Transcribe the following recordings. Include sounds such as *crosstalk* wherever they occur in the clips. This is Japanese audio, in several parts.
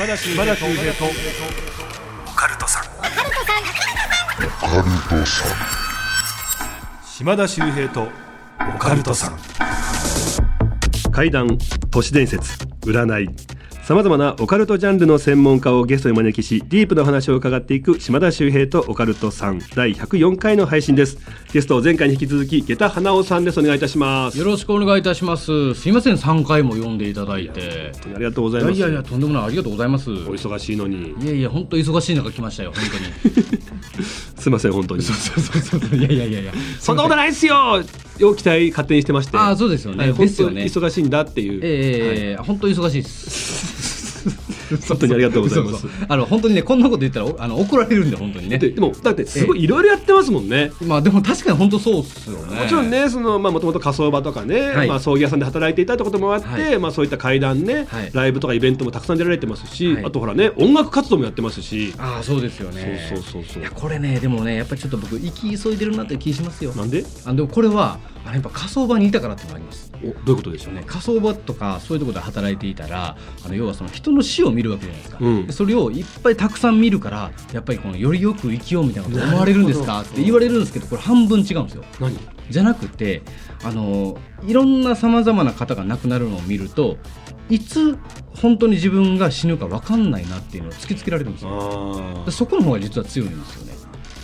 島田秀平とオカルトさん島田秀平とオカルトさん怪談都市伝説占いさまざまなオカルトジャンルの専門家をゲストにお招きしディープなお話を伺っていく島田秀平とオカルトさん第104回の配信ですゲスト前回に引き続き下駄花尾さんですお願いいたしますよろしくお願いいたします。すいません、3回も読んでいただいて。ありがとうございますいやいやとんでもない、ありがとうございます。いお忙しいのにやいや、本当忙しい中来ましたよ、本当に。*laughs* すいません本当にそうそうそうそう、いやいやいやいや。そんなことないっすよよ期待勝手にしてましてああ、そうですよね。はい本当ですよ忙しいんだっていう、ええ本当忙しいです。*laughs* 本当にありがとうございます。あの本当にねこんなこと言ったらおあの怒られるんで本当にね。ででもだってすごいいろいろやってますもんね、まあでも確かに本当そうっすよね。もちろんねそのまあもともと火葬場とかね、はい。まあ葬儀屋さんで働いていたってこともあって、はい。まあそういった会談ね、はい。ライブとかイベントもたくさん出られてますし、はい。あとほらね音楽活動もやってますし、ああそうですよね。そうそうそうそう。いやこれねでもねやっぱりちょっと僕行き急いでるなって気しますよ。なんで？あでもこれはあのやっぱ火葬場にいたからってのがあります。おどういうことでしょう？ねね、火葬場とかそういうところで働いていたらあの要はその人の死を見るわけじゃないですか、うん。でそれをいっぱいたくさん見るからやっぱりこのよりよく生きようみたいなこと思われるんですか？って言われるんですけどこれ半分違うんですよ。何？じゃなくてあのいろんなさまざまな方が亡くなるのを見るといつ本当に自分が死ぬか分かんないなっていうのを突きつけられるんですよ。そこの方が実は強いんですよね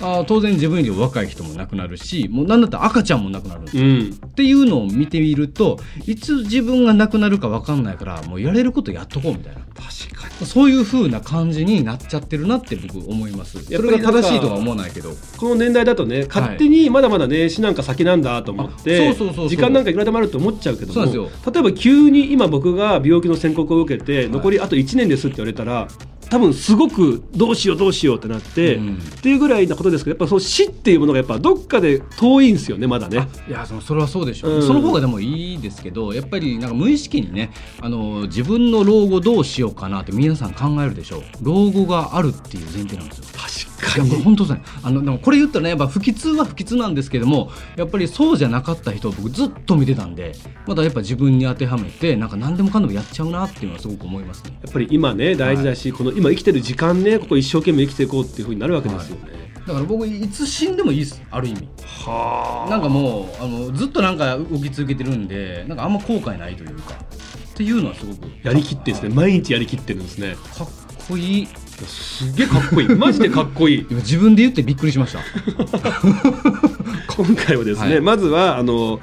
あー当然自分より若い人も亡くなるしもうなんだったら赤ちゃんも亡くなるうん。っていうのを見てみるといつ自分が亡くなるか分かんないからもうやれることやっとこうみたいな。確かに。そういう風な感じになっちゃってるなって僕思います。それが正しいとは思わないけど。この年代だとね勝手にまだまだね死なんか先なんだと思ってあそうそうそうそう。時間なんかいくらでもあると思っちゃうけども例えば急に今僕が病気の宣告を受けて残りあと1年ですって言われたら多分すごくどうしようどうしようってなって、うん。っていうぐらいなことですけどやっぱそう死っていうものがやっぱどっかで遠いんですよねまだね。いやそのそれはそうでしょう、うんその方がでもいいですけどやっぱりなんか無意識にね。あの自分の老後どうしようかなって皆さん。考えるでしょう老後があるっていう前提なんですよ確いやこれ本当ですねあのでもこれ言ったらねやっぱ不吉は不吉なんですけどもやっぱりそうじゃなかった人を僕ずっと見てたんでまだやっぱ自分に当てはめてなんか何でもかんでもやっちゃうなっていうのはすごく思いますね。やっぱり今ね大事だし、この今生きてる時間ねここ一生懸命生きていこうっていうふうになるわけですよね。だから僕いつ死んでもいいですある意味。はなんかもうあのずっとなんか動き続けてるんでなんかあんま後悔ないというかっていうのはすごくやりきってですね。毎日やりきってるんですね。かっこいいすげえかっこいい。*laughs* マジでかっこいい。今自分で言ってびっくりしました。*laughs* 今回はですね、はい。まずはあの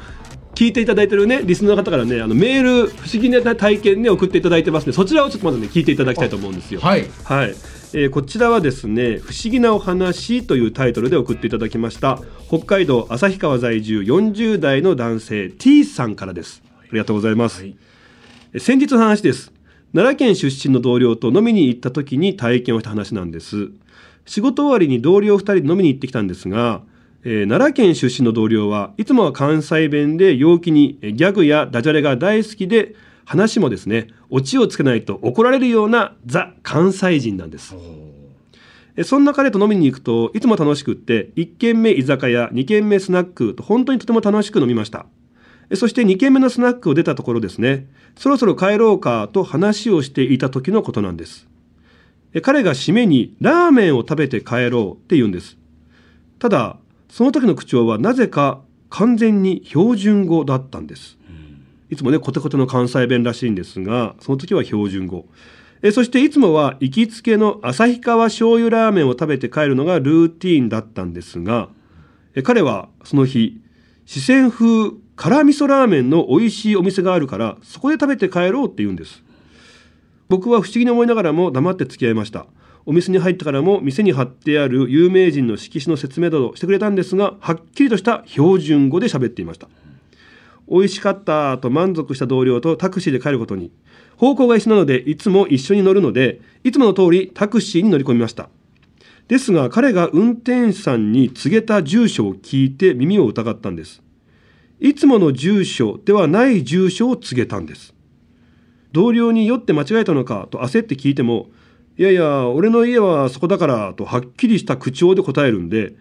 聞いていただいてるねリスナーの方からねあのメール不思議な体験ね送っていただいてますのでそちらをちょっとまずね聞いていただきたいと思うんですよ。はい。はい、えーこちらはですね「不思議なお話」というタイトルで送っていただきました。北海道旭川在住40代の男性 T さんからです。ありがとうございます、はい。え先日の話です奈良県出身の同僚と飲みに行った時に体験をした話なんです。仕事終わりに同僚2人で飲みに行ってきたんですが、えー奈良県出身の同僚はいつもは関西弁で陽気にえーギャグやダジャレが大好きで話もですねオチをつけないと怒られるようなザ関西人なんです。えそんな彼と飲みに行くといつも楽しくって1軒目居酒屋2軒目スナックと本当にとても楽しく飲みました。えそして2軒目のスナックを出たところですね。そろそろ帰ろうかと話をしていた時のことなんです。え彼が締めにラーメンを食べて帰ろうって言うんです。ただその時の口調はなぜか完全に標準語だったんです。いつもねコテコテの関西弁らしいんですがその時は標準語。えそしていつもは行きつけの旭川醤油ラーメンを食べて帰るのがルーティーンだったんですがえ彼はその日四川風辛味噌ラーメンの美味しいお店があるからそこで食べて帰ろうって言うんです。僕は不思議に思いながらも黙って付き合いました。お店に入ってからも店に貼ってある有名人の色紙の説明などしてくれたんですがはっきりとした標準語で喋っていました。美味しかったと満足した同僚とタクシーで帰ることに。方向が一緒なのでいつも一緒に乗るのでいつもの通りタクシーに乗り込みました。ですが彼が運転手さんに告げた住所を聞いて耳を疑ったんです。いつもの住所ではない住所を告げたんです。同僚に酔って間違えたのかと焦って聞いてもいやいや俺の家はそこだからとはっきりした口調で答えるんで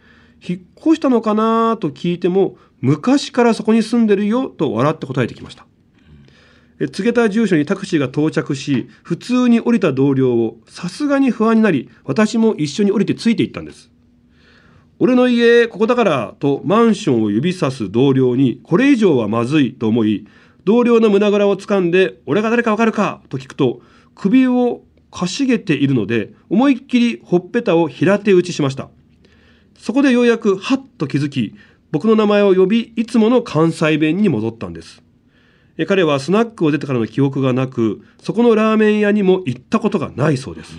引っ越したのかなと聞いても昔からそこに住んでるよと笑って答えてきました。告げた住所にタクシーが到着し普通に降りた同僚をさすがに不安になり私も一緒に降りてついていったんです。俺の家ここだからとマンションを指さす同僚にこれ以上はまずいと思い同僚の胸ぐらを掴んで俺が誰かわかるかと聞くと首をかしげているので思いっきりほっぺたを平手打ちしました。そこでようやくはっと気づき僕の名前を呼びいつもの関西弁に戻ったんです。彼はスナックを出てからの記憶がなくそこのラーメン屋にも行ったことがないそうです、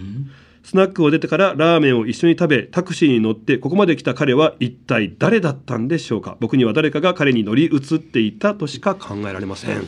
スナックを出てからラーメンを一緒に食べタクシーに乗ってここまで来た彼は一体誰だったんでしょうか？僕には誰かが彼に乗り移っていたとしか考えられません。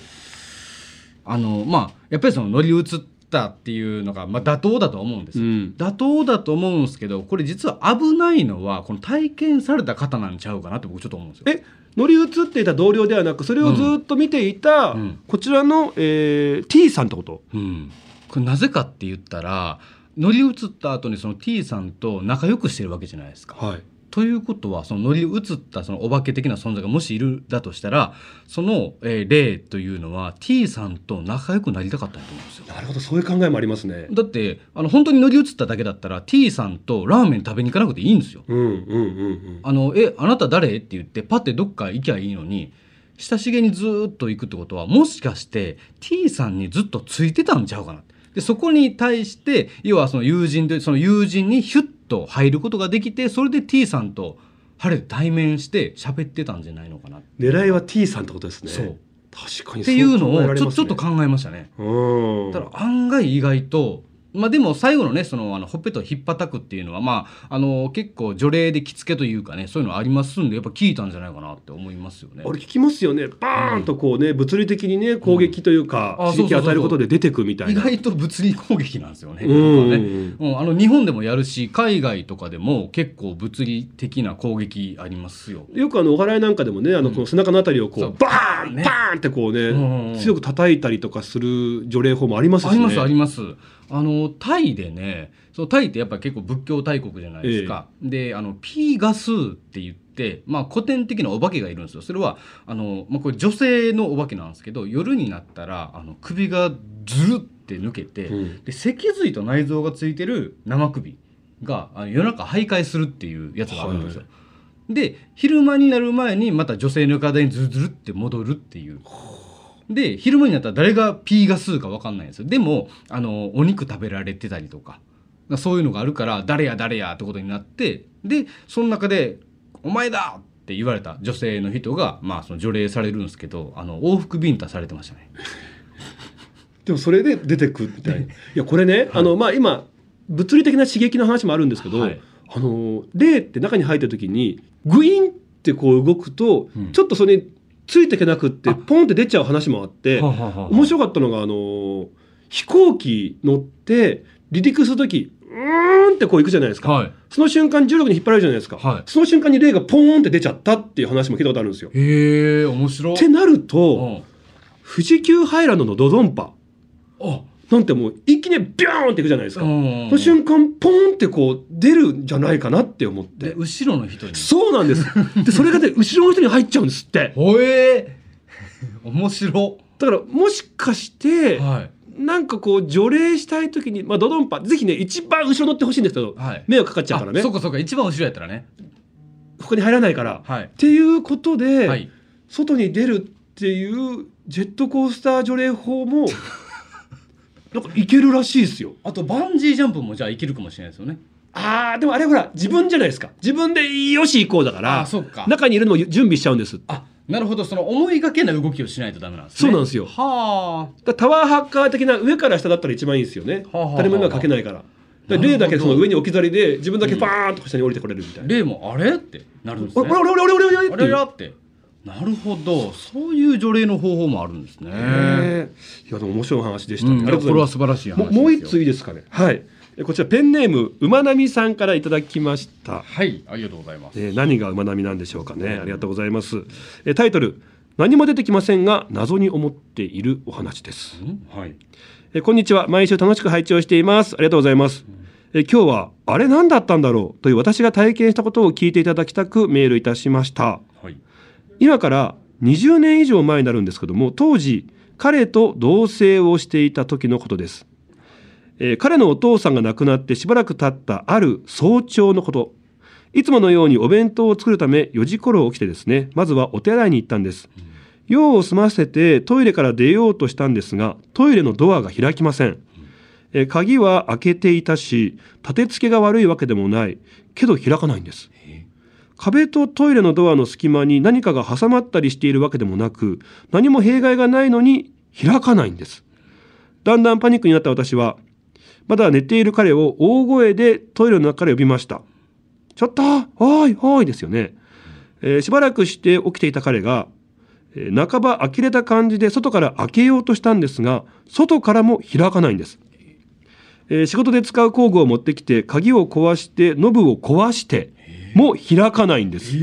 あのまあやっぱりその乗り移ったっていうのが、まあ、妥当だと思うんです、うん。妥当だと思うんですけどこれ実は危ないのはこの体験された方なんちゃうかなって僕ちょっと思うんですよ。え？乗り移っていた同僚ではなくそれをずっと見ていた、うん。こちらの、えー T さんってこと？うん、これなぜかって言ったら乗り移った後にその T さんと仲良くしてるわけじゃないですか。はいということはその乗り移ったそのお化け的な存在がもしいるだとしたらその、えー霊というのは T さんと仲良くなりたかったと思うんですよ。なるほどそういう考えもありますねだってあの本当に乗り移っただけだったら T さんとラーメン食べに行かなくていいんですよ。うんうんうんうんあのえあなた誰？って言ってパッてどっか行きゃいいのに親しげにずーっと行くってことはもしかして T さんにずっとついてたんちゃうかなでそこに対して要はその友人でその友人にヒュッと入ることができてそれで T さんと晴れて対面して喋ってたんじゃないのかな。っ狙いは T さんってことですね。そう。確かにていうのをちょちょっと考えましたね。うん。ただ案外意外とまあでも最後のねそのあのほっぺたをひっぱたくっていうのはまああの結構除霊で着付けというかねそういうのありますんでやっぱ聞いたんじゃないかなって思いますよね。あれ聞きますよね。バーンとこうね、物理的にね攻撃というか、うん。あ刺激を与えることで出てくみたいな。意外と物理攻撃なんですよね。うん。ね。うん、あの日本でもやるし海外とかでも結構物理的な攻撃ありますよ。よくあのお祓いなんかでもねあのこの背中のあたりをこう、そう。バーン、ね。バーンってこうね、うんうん。強く叩いたりとかする除霊法もありますしね。ありますあります。あのタイでねそのタイってやっぱり結構仏教大国じゃないですか。であのピーガスーって言って、まあ、古典的なお化けがいるんですよ。それはあの、まあ、これ女性のお化けなんですけど夜になったらあの首がずるって抜けて、うんで脊髄と内臓がついてる生首があの夜中徘徊するっていうやつがあるんですよ。で昼間になる前にまた女性の体にズルズルって戻るっていう。で昼間になったら誰が P が数か分かんないんですよ。でもあのお肉食べられてたりとかそういうのがあるから誰や誰やってことになってでその中で「お前だ!」って言われた女性の人が、まあ、その除霊されるんですけどあの往復ビンタされてましたね。*laughs* でもそれで出てくみたい。ないやこれね、あのまあ今物理的な刺激の話もあるんですけど、はい。あの霊って中に入った時にグインってこう動くと、うん。ちょっとそれについていけなくってあ。ポンって出ちゃう話もあって面白かったのがあの飛行機乗って離陸する時うーんってこう行くじゃないですか、はい。その瞬間重力に引っ張られるじゃないですか、はい。その瞬間に霊がポーンって出ちゃったっていう話も聞いたことあるんですよ。へえ面白い。ってなるうとん。富士急ハイランドのドドンパ。あなんてもう一気にビューンっていくじゃないですか。うん。その瞬間ポーンってこう出るんじゃないかなって思って。で後ろの人に。そうなんです。でそれがね後ろの人に入っちゃうんですって。*laughs* ほえー。*laughs* 面白。だからもしかして、はい。なんかこう除霊したい時にまあドドンパぜひね一番後ろ乗ってほしいんですけど、はい。迷惑かかっちゃうからね。あそうかそうか。一番後ろやったらね。ここに入らないから。はい。っていうことで、はい。外に出るっていうジェットコースター除霊法も *laughs* なんかいけるらしいですよ。あとバンジージャンプもじゃあいけるかもしれないですよね。あーでもあれほら自分じゃないですか。自分でよし行こうだからあそっか。中にいるのを準備しちゃうんです。あなるほど。その思いがけない動きをしないとダメなんですね。そうなんですよ。はらタワーハッカー的な上から下だったら一番いいですよね。はあはあ誰も迷惑かけないから。だから霊だけその上に置き去りで自分だけパーンと下に降りてこれるみたいあな、例もあれってなるんですね。俺俺俺俺俺俺ってなるほど。そういう除霊の方法もあるんですね、いやでも面白い話でした、うん。ありがとうございます。これは素晴らしい話もですよ。もう一ついいですかね。はい。えこちらペンネーム馬並さんからいただきました。はい。ありがとうございます。えー何が馬並なんでしょうかね。ありがとうございます、えータイトル何も出てきませんが謎に思っているお話です。ん。はい。えーこんにちは。毎週楽しく拝聴しています。ありがとうございます、えー今日はあれ何だったんだろうという私が体験したことを聞いていただきたくメールいたしました。はい今から20年以上前になるんですけども当時彼と同棲をしていた時のことです、えー彼のお父さんが亡くなってしばらく経ったある早朝のこと。いつものようにお弁当を作るため4時頃起きてですねまずはお手洗いに行ったんです。用を済ませてトイレから出ようとしたんですがトイレのドアが開きません。えー鍵は開けていたし立て付けが悪いわけでもない。けど開かないんです。壁とトイレのドアの隙間に何かが挟まったりしているわけでもなく何も弊害がないのに開かないんです。だんだんパニックになった私はまだ寝ている彼を大声でトイレの中から呼びました。ちょっとおいおいですよね、えーしばらくして起きていた彼が、えー半ば呆れた感じで外から開けようとしたんですが外からも開かないんです。えー仕事で使う工具を持ってきて鍵を壊してノブを壊しても開かないんです。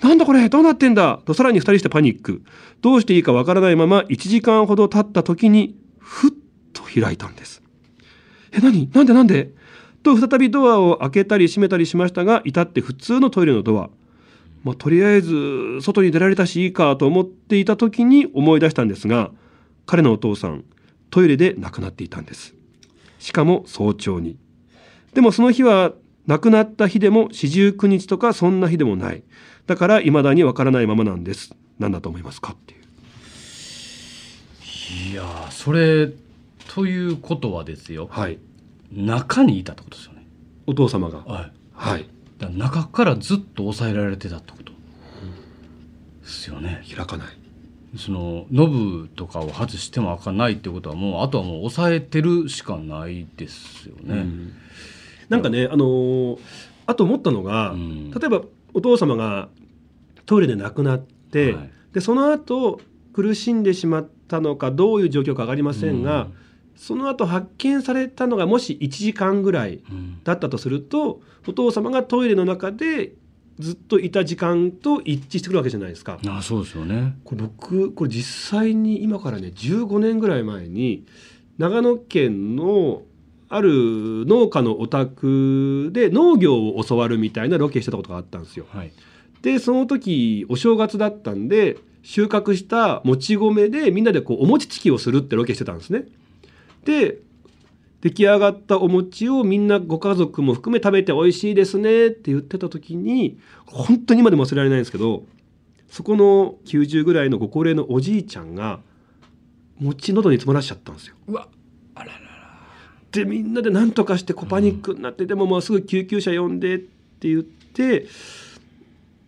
なんだこれどうなってんだとさらに二人してパニック。どうしていいかわからないまま1時間ほど経った時にふっと開いたんです。え、何？なんで？なんで？と再びドアを開けたり閉めたりしましたが至って普通のトイレのドア。まあ、とりあえず外に出られたしいいかと思っていた時に思い出したんですが彼のお父さんトイレで亡くなっていたんです。しかも早朝に。でもその日は亡くなった日でも四十九日とかそんな日でもない。だから未だにわからないままなんです。何だと思いますかっていう。いやーそれということはですよはい。中にいたってことですよねお父様が。はいはい。だから中からずっと抑えられてたってことですよね開かない。そのノブとかを外しても開かないってことはもうあとはもう抑えてるしかないですよね、うんなんかね、あのーあと思ったのが、うん。例えばお父様がトイレで亡くなって、はい。でその後苦しんでしまったのかどういう状況か分かりませんが、うん。その後発見されたのがもし1時間ぐらいうん。だったとするとお父様がトイレの中でずっといた時間と一致してくるわけじゃないですか。あそうですよね。これ僕これ実際に今からね15年ぐらい前に長野県のある農家のお宅で農業を教わるみたいなロケしてたことがあったんですよ。はいでその時お正月だったんで収穫したもち米でみんなでこうお餅つきをするってロケしてたんですね。で出来上がったお餅をみんなご家族も含め食べて美味しいですねって言ってた時に本当に今でも忘れられないんですけどそこの90ぐらいのご高齢のおじいちゃんが餅喉に詰まらしちゃったんですよ。うわでみんなで何とかしてこうパニックになって、でももうすぐ救急車呼んでって言って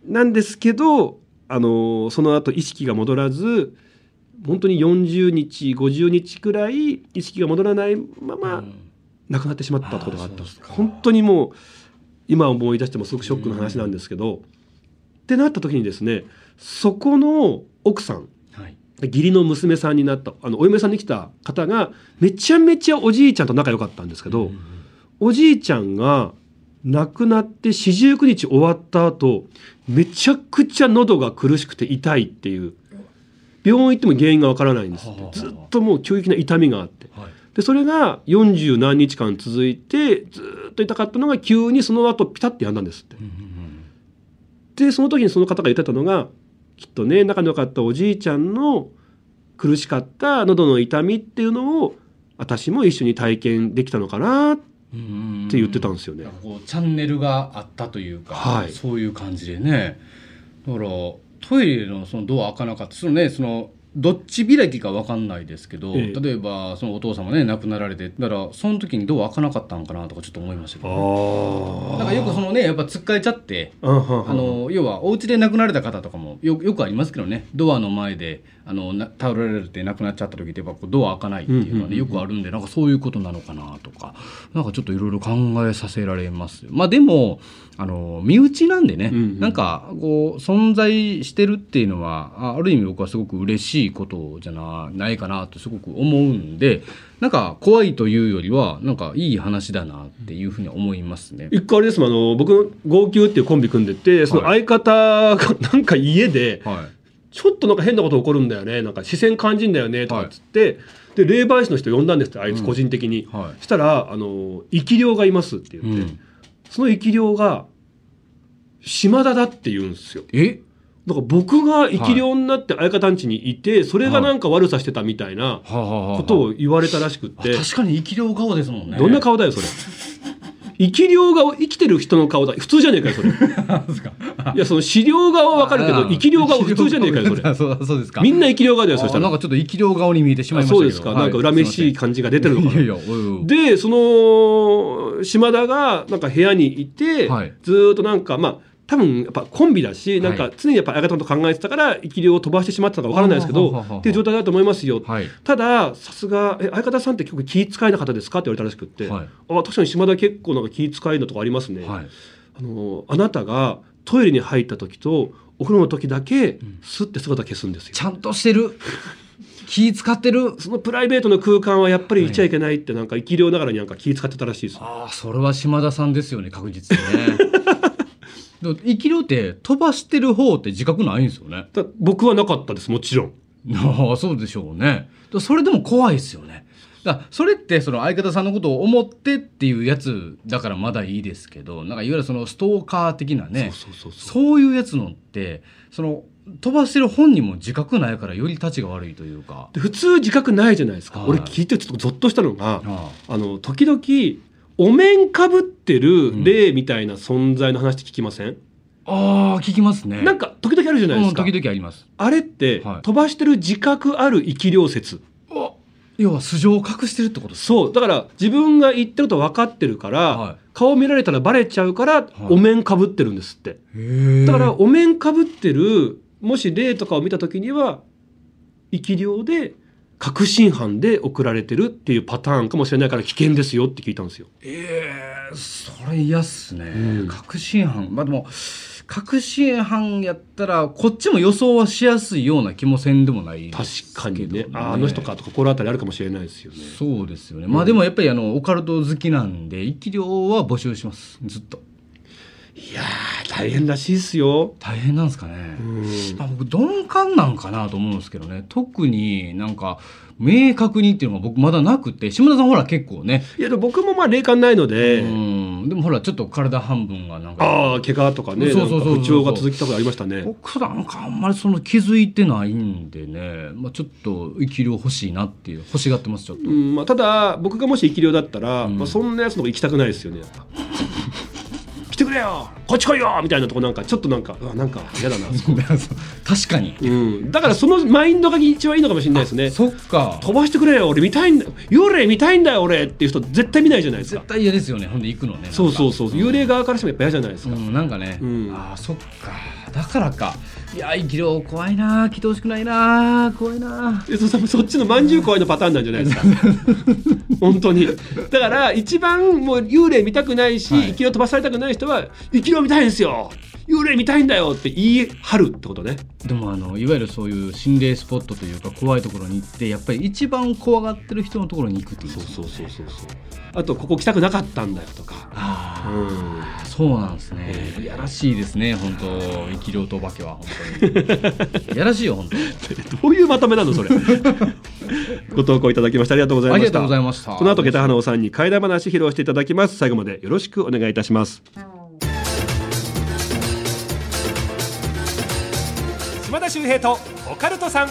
なんですけどあのその後意識が戻らず本当に40日50日くらい意識が戻らないままうん。亡くなってしまったことがあったうですか。本当にもう今思い出してもすごくショックな話なんですけど、ってなった時にですねそこの奥さんはい義理の娘さんになった。あのお嫁さんに来た方がめちゃめちゃおじいちゃんと仲良かったんですけど、うんおじいちゃんが亡くなって四十九日終わった後めちゃくちゃ喉が苦しくて痛いっていう。病院行っても原因がわからないんです。ってはあずっともう急激な痛みがあって。はい。でそれが40何日間続いてずっと痛かったのが急にその後ピタッてやんだんですって。でその時にその方が言ってたのがきっとね仲の良かったおじいちゃんの苦しかった喉の痛みっていうのを私も一緒に体験できたのかなってうん言ってたんですよね。こうチャンネルがあったというか、はい。そういう感じでね。だからトイレのそのドア開かなかった。そのねそのどっち開きか分かんないですけど、ええ。例えばそのお父様ね亡くなられてだからその時にドア開かなかったのかなとかちょっと思いましたけど、ね、あなんかよくそのねやっぱつっかえちゃってあの要はお家で亡くなられた方とかもよよくありますけどね。ドアの前であのな倒れられて亡くなっちゃった時ってやっぱこうドア開かないっていうのはね、よくあるんでなんかそういうことなのかなとかなんかちょっといろいろ考えさせられます。まあでもあの身内なんでね、うんうん。なんかこう存在してるっていうのはあある意味僕はすごく嬉しいことじゃなないかなとすごく思うんでなんか怖いというよりはなんかいい話だなっていうふうに思いますね。一個あれですもんあの僕号泣っていうコンビ組んでてその相方がなんか家ではいちょっとなんか変なこと起こるんだよね。なんか視線感じんだよね。とかっつって、で霊媒師の人呼んだんですってあいつ個人的に、はい。したらあの生き量がいますって言って、うん。その生き量が島田だって言うんですよ。え？だから僕が生き量になって相方ん家にいて、それがなんか悪さしてたみたいなはあはあはあことを言われたらしくって、あ確かに生き量顔ですもんね。どんな顔だよそれ生き量顔生きてる人の顔だ。普通じゃねえかよそれ。*laughs* い顔ですか。やその資料顔はわかるけど生き量顔普通じゃねえかよそれ。*laughs* そうですか。みんな生き量顔だよそしたら。あなんかちょっと生き量顔に見えてしまいましたそうですか、はい。なんか恨めしい感じが出てるのかでその島田がなんか部屋にいて、はい。ずーっとなんかまあ多分やっぱコンビだし、なんかはい常にやっぱ相方のこと考えてたから生き量を飛ばしてしまってたのかわからないですけどっていう状態だと思いますよ、はい。たださすがえ相方さんって結構気遣いな方ですかって言われたらしくって、はい。あ確かに島田結構なんか気遣いのとこありますね、はい。あのあなたがトイレに入った時とお風呂の時だけスッて姿消すんですよ、ちゃんとしてる？*laughs* 気使ってる？そのプライベートの空間はやっぱりいちゃいけないってなんか生き量ながらになんか気遣ってたらしいですああそれは島田さんですよね確実にね生き量って飛ばしてる方って自覚ないんですよね。だ僕はなかったですもちろん。ああそうでしょうね。だそれでも怖いですよね。だそれってその相方さんのことを思ってっていうやつだからまだいいですけどなんかいわゆるそのストーカー的なねそうそうそうそう。いうやつのってその飛ばしてる本人も自覚ないからより立ちが悪いというか。で普通自覚ないじゃないですか、はい。俺聞いてちょっとゾッとしたのがああの時々お面かぶってる霊みたいな存在の話って聞きません、あー聞きますね。なんか時々あるじゃないですか、うん時々あります。あれって、はい。飛ばしてる自覚ある生き量説？お要は素性を隠してるってことですそうだから自分が言ってると分かってるから、はい。顔見られたらバレちゃうから、お面かぶってるんですって。へだからお面かぶってるもし霊とかを見た時には生き量で確信犯で送られてるっていうパターンかもしれないから危険ですよって聞いたんですよ。えー、それ嫌っすね、うん。確信犯。まあでも確信犯やったらこっちも予想はしやすいような気もせんでもないです確かにね。ああの人かと心当たりあるかもしれないですよね。そうですよね、まあでもやっぱりあのオカルト好きなんで生き量は募集します。ずっといやー大変らしいですよ。大変なんですかね、うん。まあ、僕鈍感なんかなと思うんですけどね。特になんか明確にっていうのが僕まだなくて島田さんほら結構ね。いやでも僕もまあ霊感ないので、うん。でもほらちょっと体半分がなんか。ああ怪我とかねそうそうそう不調が続きたことありましたね。僕なんかあんまりその気づいてないんでね、まあ、ちょっと生き量欲しいなっていう欲しがってますちょっと、うん。まあ、ただ僕がもし生き量だったら、うん。まあ、そんなやつのとこ行きたくないですよねやっぱ来てくれよこっち来いよみたいなとこなんかちょっっとなんかうわなんか嫌だな *laughs* 確かに。うん、だからそのマインドが一番いいのかもしれないですね。そっか。飛ばしてくれよ俺見たいんだ幽霊見たいんだよ俺っていう人絶対見ないじゃないですか。絶対嫌ですよねほんで行くのね。そうそうそう幽霊側からしてもやっぱ嫌じゃないですか、うん、なんかね、うん。ああそっか。だからか。いや生き量怖いな来てほしくないな怖いな。えそそ *laughs* そっちのまんじゅう怖いのパターンなんじゃないですか。*laughs* 本当に。だから一番もう幽霊見たくないし、はい。生き量飛ばされたくない人は生き量見たいんですよ。幽霊見たいんだよって言い張るってことね。でもあのいわゆるそういう心霊スポットというか怖いところに行ってやっぱり一番怖がってる人のところに行くっていうそうそうそうそうそう。あとここ来たくなかったんだよとか。あうん。あそうなんですね。えいやらしいですね本当。生き量とお化けは本当に。い *laughs* やらしいよ本当。どういうまとめなのそれ。*laughs* ご投稿いただきましてありがとうございました。ありがとうございました。この後下駄花尾さんに怪談話披露していただきます。最後までよろしくお願いいたします島田秀平とオカルトさん。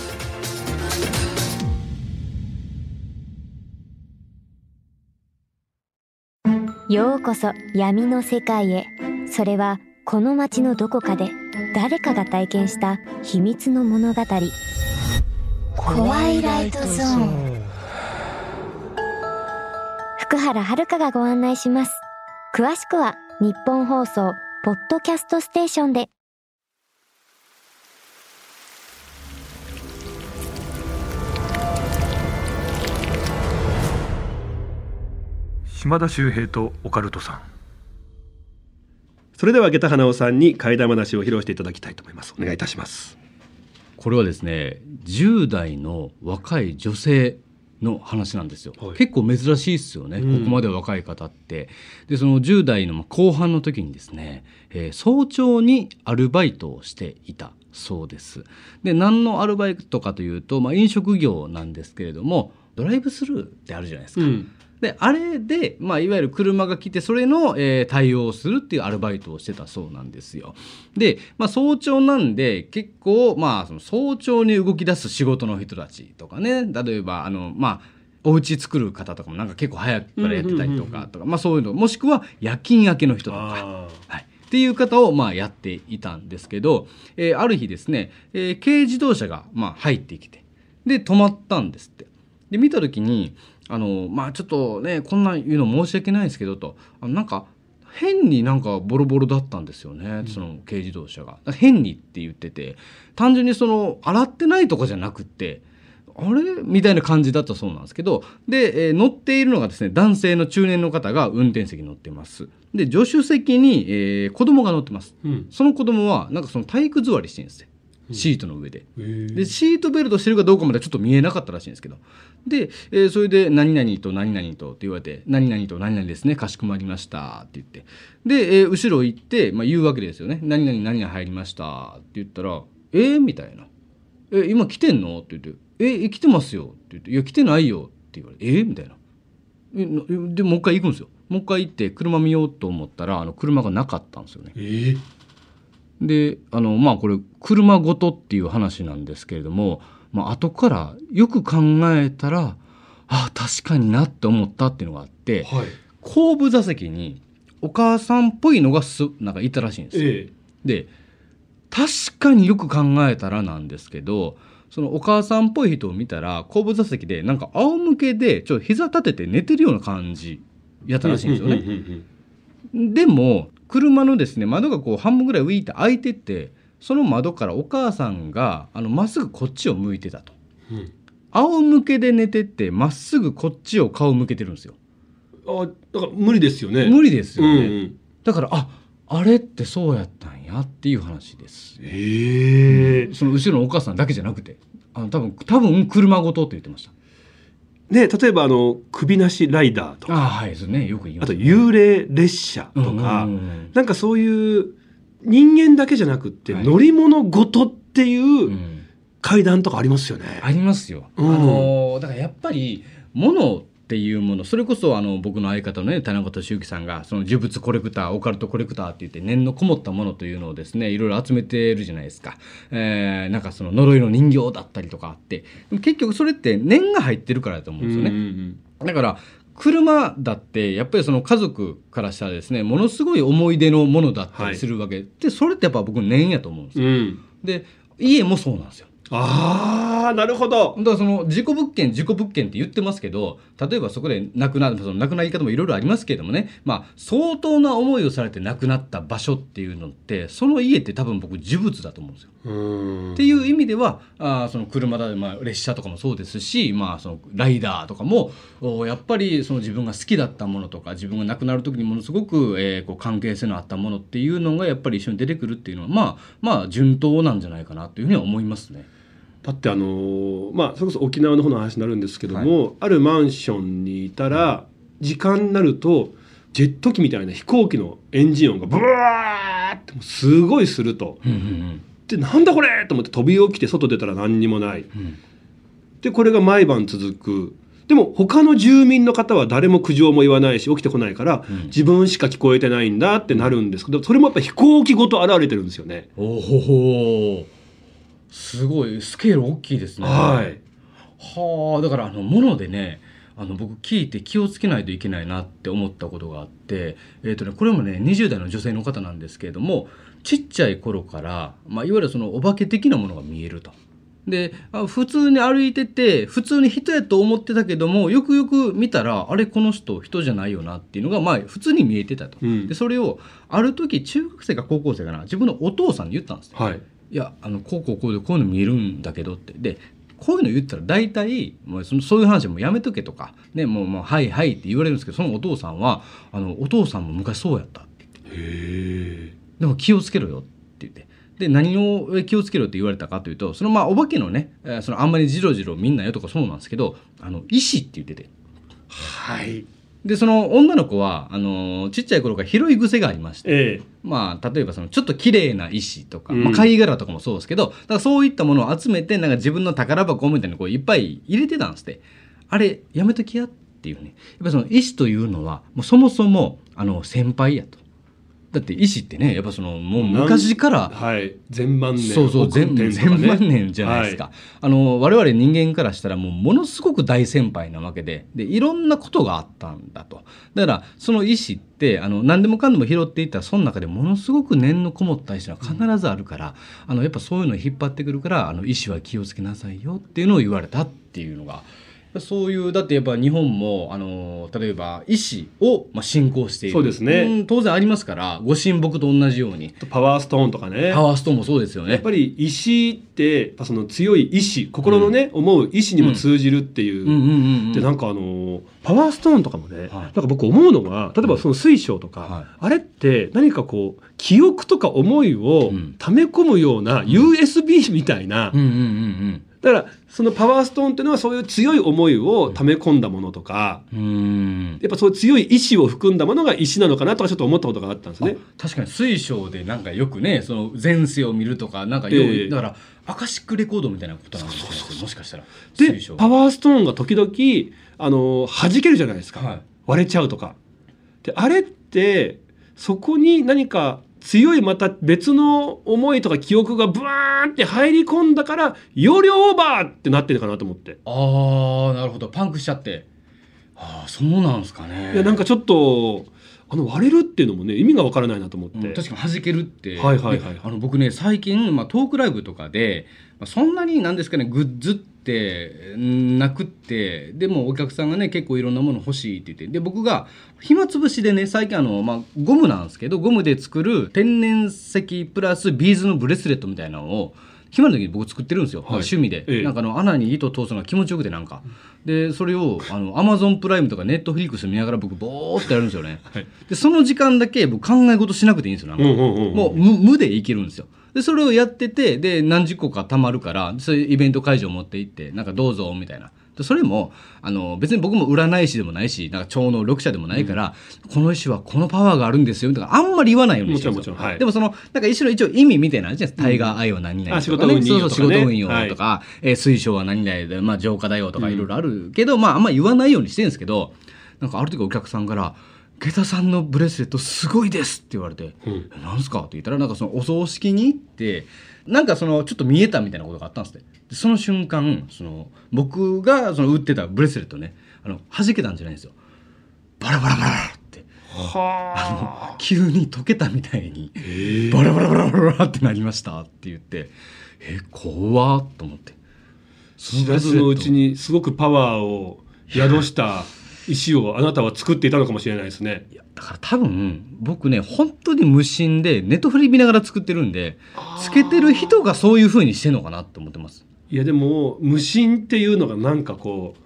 ようこそ闇の世界へ。それはこの街のどこかで誰かが体験した秘密の物語。怖いライトゾーン。福原遥がご案内します。詳しくは日本放送ポッドキャストステーションで島田秀平とオカルトさん。それでは下駄花尾さんに怪談話を披露していただきたいと思います。お願いいたします。これはですね10代の若い女性の話なんですよ、はい。結構珍しいですよね、うん。ここまで若い方って。でその10代の後半の時にですね、えー早朝にアルバイトをしていたそうです。で何のアルバイトかというと、まあ、飲食業なんですけれどもドライブスルーってあるじゃないですか、うんであれで、まあ、いわゆる車が来てそれの、えー対応をするっていうアルバイトをしてたそうなんですよ。で、まあ、早朝なんで結構、まあ、その早朝に動き出す仕事の人たちとかね例えばあのまあお家作る方とかもなんか結構早くからやってたりとかとか、まあそういうのもしくは夜勤明けの人とか。あはい、っていう方をまあやっていたんですけど、えーある日ですね、えー軽自動車がまあ入ってきてで止まったんですってで見た時にあのまあちょっとねこんなん言うの申し訳ないですけどと。あのなんか変になんかボロボロだったんですよね、その軽自動車が。変にって言ってて。単純にその洗ってないとかじゃなくってあれ？みたいな感じだったそうなんですけど。で、えー乗っているのがですね男性の中年の方が運転席に乗ってます。で助手席に、えー子供が乗ってます、うん。その子供はなんかその体育座りしてるんですよシートの上で、へえでシートベルトしてるかどうかまではちょっと見えなかったらしいんですけど。で、えーそれで「何々と何々と」って言われて「何々と何々ですねかしこまりました」って言って。で、えー後ろ行って、まあ、言うわけですよね「何々何々入りました」って言ったら「えーみたいな「え今来てんの?」って言って「え来てますよ」って言って「いや来てないよ」って言われて「えみたいな。えなでもう一回行くんですよ。もう一回行って車見ようと思ったらあの車がなかったんですよね。えであのまあこれ車ごとっていう話なんですけれども、まあ後からよく考えたらあ確かになって思ったっていうのがあってはい後部座席にお母さんっぽいのがすなんかいたらしいんですよ。ええで確かによく考えたらなんですけどそのお母さんっぽい人を見たら後部座席でなんか仰向けでちょっと膝立てて寝てるような感じやったらしいんですよね。でも車のですね窓がこう半分ぐらい浮いて開いててその窓からお母さんがあのまっすぐこっちを向いてたと。うん。うん仰向けで寝ててまっすぐこっちを顔向けてるんですよ。あだから無理ですよね。無理ですよね、うんうん。だからああれってそうやったんやっていう話です。ええその後ろのお母さんだけじゃなくてあの多分多分車ごとって言ってましたね例えばあの首なしライダーとか。ああはいそうね。よく言いますあと幽霊列車とか、うんうんうんなんかそういう人間だけじゃなくってはい。乗り物ごとっていううん。階段とかありますよね。ありますよ。うん。あのだからやっぱり物っていうもの。それこそあの僕の相方のね田中俊之さんがその呪物コレクターオカルトコレクターって言って念のこもったものというのをですねいろいろ集めてるじゃないですか、えーなんかその呪いの人形だったりとかあって。結局それって念が入ってるからだと思うんですよね。うんうんだから車だってやっぱりその家族からしたらですねものすごい思い出のものだったりするわけ、でそれってやっぱ僕念やと思うんですよ。うんうん。で家もそうなんですよ。ああなるほど。だからその事故物件事故物件って言ってますけど例えばそこで亡くなるその亡くなり方もいろいろありますけれどもね、まあ、相当な思いをされて亡くなった場所っていうのってその家って多分僕呪物だと思うんですよ。うんっていう意味ではあーその車だ、まあ、列車とかもそうですし、まあ、そのライダーとかもおやっぱりその自分が好きだったものとか自分が亡くなる時にものすごく、えーこう関係性のあったものっていうのがやっぱり一緒に出てくるっていうのはまあまあ順当なんじゃないかなというふうには思いますね。だってあのーまあそれこそ沖縄の方の話になるんですけども、あるマンションにいたら時間になるとジェット機みたいな飛行機のエンジン音がブワーってすごいすると。うんうんでなんだこれと思って飛び起きて外出たら何にもない。うんうんでこれが毎晩続く。でも他の住民の方は誰も苦情も言わないし起きてこないから、うん自分しか聞こえてないんだってなるんですけどそれもやっぱ飛行機ごと現れてるんですよね。おほほすごいスケール大きいですね。はい。はあだからあの物でねあの僕聞いて気をつけないといけないなって思ったことがあって、えーとね、これもね20代の女性の方なんですけれどもちっちゃい頃から、まあ、いわゆるそのお化け的なものが見えると。であ普通に歩いてて普通に人やと思ってたけどもよくよく見たらあれこの人人じゃないよなっていうのがまあ普通に見えてたと。うんでそれをある時中学生か高校生かな自分のお父さんに言ったんですね。はい。いやあのこうこうこうでこういうの見えるんだけどって。でこういうの言ったら大体もうそのそういう話はもうやめとけとか、ね、もうもうはいはいって言われるんですけどそのお父さんはあのお父さんも昔そうやったって言って。でも気をつけろよって言って。で何をえ気をつけろって言われたかというとそのまあお化けのねえーそのあんまりじろじろ見んなよとかそうなんですけどあの意志って言ってて。はい。でその女の子はあのちっちゃい頃から拾い癖がありましてええ。まあ、例えばそのちょっと綺麗な石とか、うん。まあ、貝殻とかもそうですけど、だからそういったものを集めてなんか自分の宝箱みたいにこういっぱい入れてたんですって。あれやめときやっていうね。やっぱりその医師というのはもうそもそもあの先輩やとだって医師ってねやっぱそのもう昔からはい前万年そうそう前億年と前かね。万年じゃないですか、あの我々人間からしたらもうものすごく大先輩なわけででいろんなことがあったんだと。だからその意思ってあの何でもかんでも拾っていったらその中でものすごく念のこもった意思は必ずあるから、あのやっぱそういうのを引っ張ってくるからあの意思は気をつけなさいよっていうのを言われたっていうのが。そういうだってやっぱ日本もあの例えば医師を、まあ、信仰している。そうですね。ん当然ありますからご神木と同じように。パワーストーンとかね。パワーストーンもそうですよね。やっぱり石ってその強い意志心のね、思う意志にも通じるっていう、うん。うんうんうんでなんかあのパワーストーンとかもね、はい。なんか僕思うのが例えばその水晶とか、はい。あれって何かこう記憶とか思いをうん。溜め込むような USB みたいな、うんうんうんうん。だからそのパワーストーンっていうのはそういう強い思いを溜め込んだものとか、うーん。やっぱそういう強い意志を含んだものが石なのかなとかちょっと思ったことがあったんですね。確かに水晶でなんかよくねその前世を見るとかなんかよう、ええ。だからアカシックレコードみたいなことなんですよもしかしたら。でパワーストーンが時々あの弾けるじゃないですか、はい。割れちゃうとか。であれってそこに何か強いまた別の思いとか記憶がブワーンって入り込んだから容量オーバーってなってるのかなと思って、ああなるほど。パンクしちゃって。ああそうなんですかね。いやなんかちょっとあの割れるっていうのもね意味がわからないなと思って、うん確かに弾けるって、はいはいはいであの僕ね最近、まあ、トークライブとかで、まあ、そんなになんですかねグッズってんなくってでもお客さんがね結構いろんなもの欲しいって言ってで僕が暇つぶしでね最近あの、まあ、ゴムなんですけどゴムで作る天然石プラスビーズのブレスレットみたいなのを暇の時に僕作ってるんですよ、趣味で、ええ。なんかあの穴に糸通すのが気持ちよくてなんか。でそれをあのアマゾンプライムとかネットフリックス見ながら僕ボーっとやるんですよね、はい。でその時間だけ僕考え事しなくていいんですよなんか。もう無無でいけるんですよでそれをやっててで何十個かたまるからそういうイベント会場持って行ってなんかどうぞみたいな。でそれもあの別に僕も占い師でもないしなんか超能力者でもないから、この石はこのパワーがあるんですよとかあんまり言わないようにしてるんですよ。もちろんもちろんはい。でもそのなんか石の一応意味みたいなのじゃないですか、タイガーアイは何々とか、ねあ仕事運いいよとかね。仕事運用とか、えー水晶は何々で、まあ、浄化だよとかいろいろあるけど、まああんま言わないようにしてるんですけどなんかある時お客さんから「下駄さんのブレスレットすごいです」って言われて「うん。えなんすか?」って言ったらなんかそのお葬式に行ってなんかそのちょっと見えたみたいなことがあったんですねでその瞬間その僕がその売ってたブレスレットねあの弾けたんじゃないんですよ。バラバラバラって。あ。の急に溶けたみたいにバラバラバラバラバラってなりましたって言ってえ怖っと思って。知らずのうちにすごくパワーを宿した石をあなたは作っていたのかもしれないですね。いやだから多分僕ね本当に無心でネットフリ見ながら作ってるんでつけてる人がそういう風にしてんのかなって思ってます。いやでも無心っていうのがなんかこう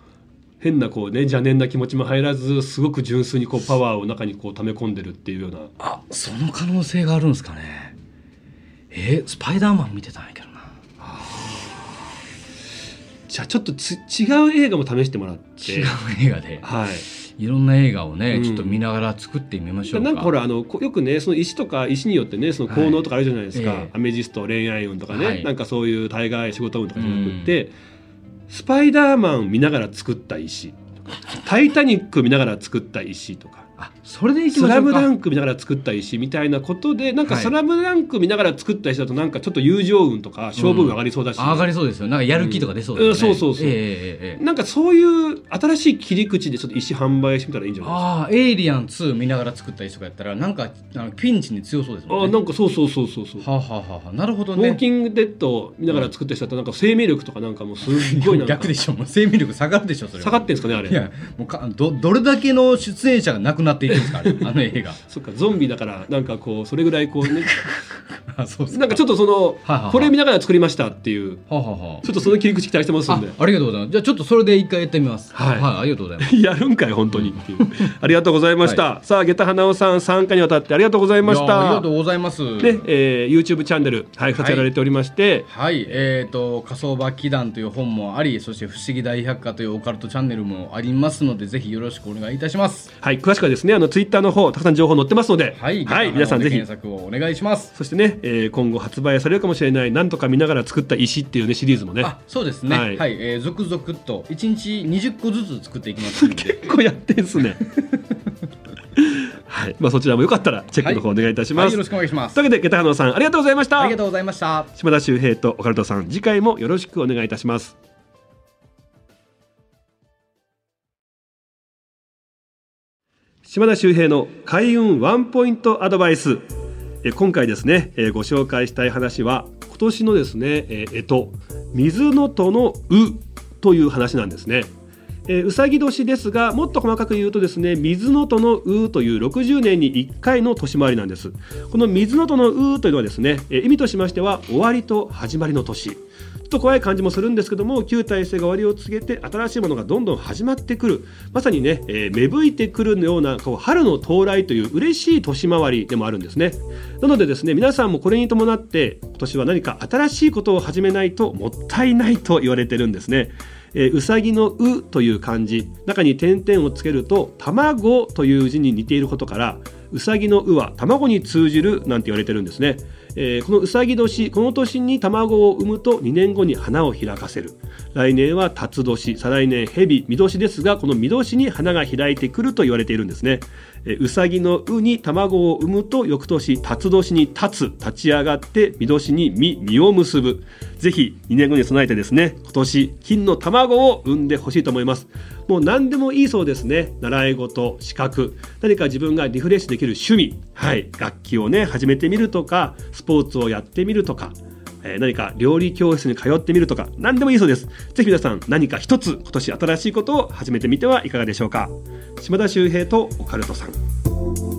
変なこうね邪念な気持ちも入らずすごく純粋にこうパワーを中にこう溜め込んでるっていうような。あその可能性があるんですかね。えースパイダーマン見てたんやけど。なじゃあちょっとつ違う映画も試してもらって。違う映画で。はい。いろんな映画をね、うん。ちょっと見ながら作ってみましょうか。なんかほらあのこよくねその石とか石によってねその効能とかあるじゃないですか、はいええアメジスト恋愛運とかね、はい。なんかそういう大概仕事運とかじゃなくって、スパイダーマン見ながら作った石とかタイタニック見ながら作った石とかあそれでいきスましょうか。ラムダンク見ながら作った石みたいなことでなんかはい。スラムダンク見ながら作った石だとなんかちょっと友情運とか勝負運上がりそうだし、あ上がりそうですよ。なんかやる気とか出そうですよね、うんそうそうそう。ええええええ。なんかそういう新しい切り口でちょっと石販売してみたらいいんじゃないですか。ああエイリアン2見ながら作ったりとかやったらなんかあのピンチに強そうですもんね。あなんかそうそうそうそう。そう。はあ、はあはなるほどウォーねキングデッド見ながら作った人だとなんか生命力とかなんかもうすっごいな *laughs* 逆でしょ。もう生命力下がるでしょそれは。下がってんですかねあれ。いやもうかどどれだけの出演者が亡くなっていくんですかあの映画。*laughs* そっかゾンビだからなんかこうそれぐらいこうね。*laughs* あそうなんかちょっとそのはいはいはいこれ見ながら作りましたっていうはあ、はちょっとその切り口期待してますあ、んで。あありがとうございます。じゃあちょっとそれで一回やってみます。はい。ありがとうございます。*laughs* やるんかい本当にっていう。ありがとうございました、さあ下駄花尾さん参加にわたってありがとうございましいやありたがとうございます。ねえー、YouTube チャンネルはい2つやられておりまして、はい、えー、と「仮想場祈願」という本もありそして「不思議大百科」というオカルトチャンネルもありますのでぜひよろしくお願いいたします。はい、詳しくはですねあの Twitter の方たくさん情報載ってますので。はい、皆さんぜひ。検索をお願いします。そしてね、えー今後発売されるかもしれないなんとか見ながら作った石っていうねシリーズもね。あそうですね。ははい。い、えー続々と1日20個ずつ作っていきますので。結構やってんすね。はい。まあそちらもよかったらチェックの方お願いいたします、はい、よろしくお願いします。というわけで下駄花さんありがとうございました。ありがとうございました。島田秀平とオカルトさん次回もよろしくお願いいたします島田秀平の開運ワンポイントアドバイス。え今回ですねえーご紹介したい話は今年のですねえー干支水の戸のうという話なんですね。えーうさぎ年ですがもっと細かく言うとですね水の戸のうという60年に1回の年回りなんです。この水の戸のうというのはですね、えー意味としましては終わりと始まりの年。っと怖い感じもするんですけども旧体制が終わりを告げて新しいものがどんどん始まってくる。まさにね、えー芽吹いてくるようなこう春の到来という嬉しい年回りでもあるんですね。なのでですね皆さんもこれに伴って今年は何か新しいことを始めないともったいないと言われてるんですね。えーうさぎの「う」という漢字。中に点々をつけると「卵」という字に似ていることからうさぎの「う」は卵に通じるなんて言われてるんですね、えーこのうさぎ年この年に卵を産むと2年後に花を開かせる。来年は辰年再来年蛇見年ですがこの見年に花が開いてくると言われているんですね。うさぎの「う」に卵を産むと翌年辰年に立つ立ち上がって見年に実実を結ぶ。ぜひ2年後に備えてですね今年金の卵を産んでほしいと思います。もう何でもいいそうですね。習い事資格何か自分がリフレッシュできる趣味はい楽器をね始めてみるとかスポーツをやってみるとかえー何か料理教室に通ってみるとか何でもいいそうです。ぜひ皆さん何か一つ今年新しいことを始めてみてはいかがでしょうか。島田秀平とオカルトさん。